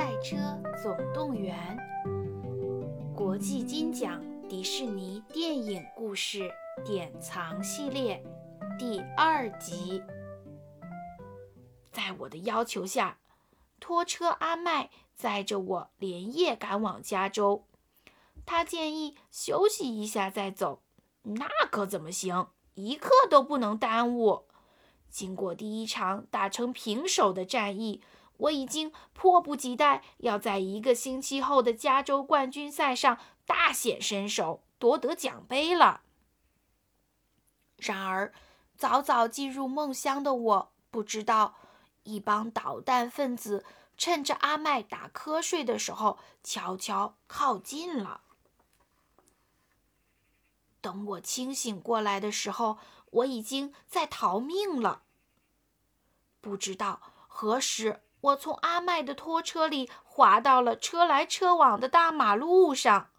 赛车总动员》国际金奖迪士尼电影故事典藏系列第二集。在我的要求下，拖车阿麦载着我连夜赶往加州。他建议休息一下再走，那可怎么行？一刻都不能耽误。经过第一场打成平手的战役，我已经迫不及待要在一个星期后的加州冠军赛上大显身手，夺得奖杯了。然而，早早进入梦乡的我不知道，一帮捣蛋分子趁着阿麦打瞌睡的时候，悄悄靠近了。等我清醒过来的时候，我已经在逃命了。不知道何时，我从阿麦的拖车里滑到了车来车往的大马路上，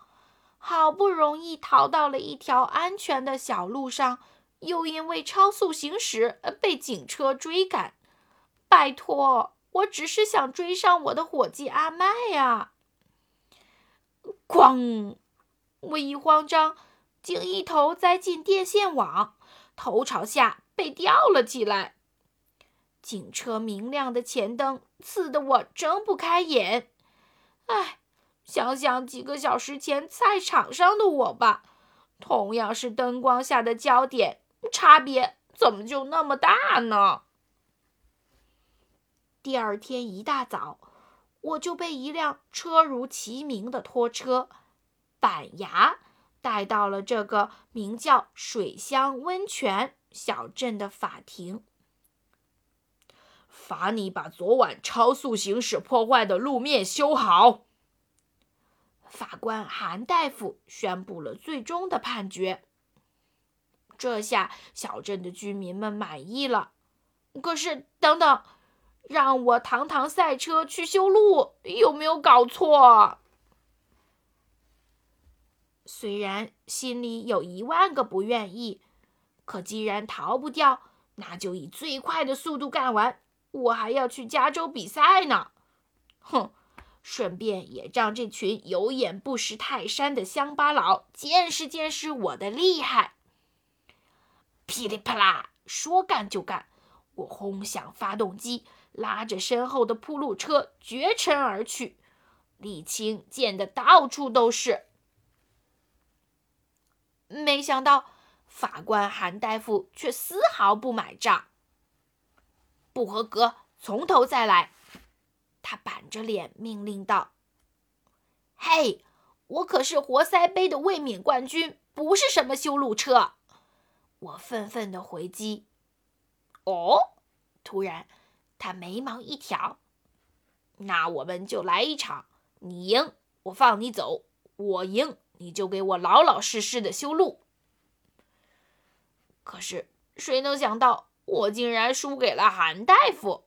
好不容易逃到了一条安全的小路上，又因为超速行驶被警车追赶。拜托，我只是想追上我的伙计阿麦呀！哐！我一慌张。竟一头栽进电线网，头朝下被吊了起来。警车明亮的前灯刺得我睁不开眼。唉，想想几个小时前菜场上的我吧，同样是灯光下的焦点，差别怎么就那么大呢？第二天一大早，我就被一辆车如其名的拖车板牙。带到了这个名叫水乡温泉小镇的法庭，罚你把昨晚超速行驶破坏的路面修好。法官韩大夫宣布了最终的判决。这下小镇的居民们满意了。可是，等等，让我堂堂赛车去修路，有没有搞错？虽然心里有一万个不愿意，可既然逃不掉，那就以最快的速度干完。我还要去加州比赛呢，哼！顺便也让这群有眼不识泰山的乡巴佬见识见识我的厉害。噼里啪啦，说干就干，我轰响发动机，拉着身后的铺路车绝尘而去，沥青溅得到处都是。没想到，法官韩大夫却丝毫不买账。不合格，从头再来！他板着脸命令道：“嘿，我可是活塞杯的卫冕冠军，不是什么修路车！”我愤愤地回击。哦，突然，他眉毛一挑：“那我们就来一场，你赢，我放你走；我赢。”你就给我老老实实的修路。可是谁能想到，我竟然输给了韩大夫。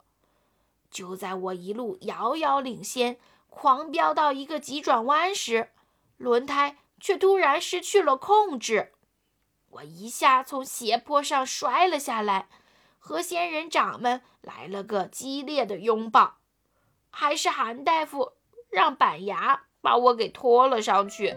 就在我一路遥遥领先，狂飙到一个急转弯时，轮胎却突然失去了控制，我一下从斜坡上摔了下来，和仙人掌们来了个激烈的拥抱。还是韩大夫让板牙把我给拖了上去。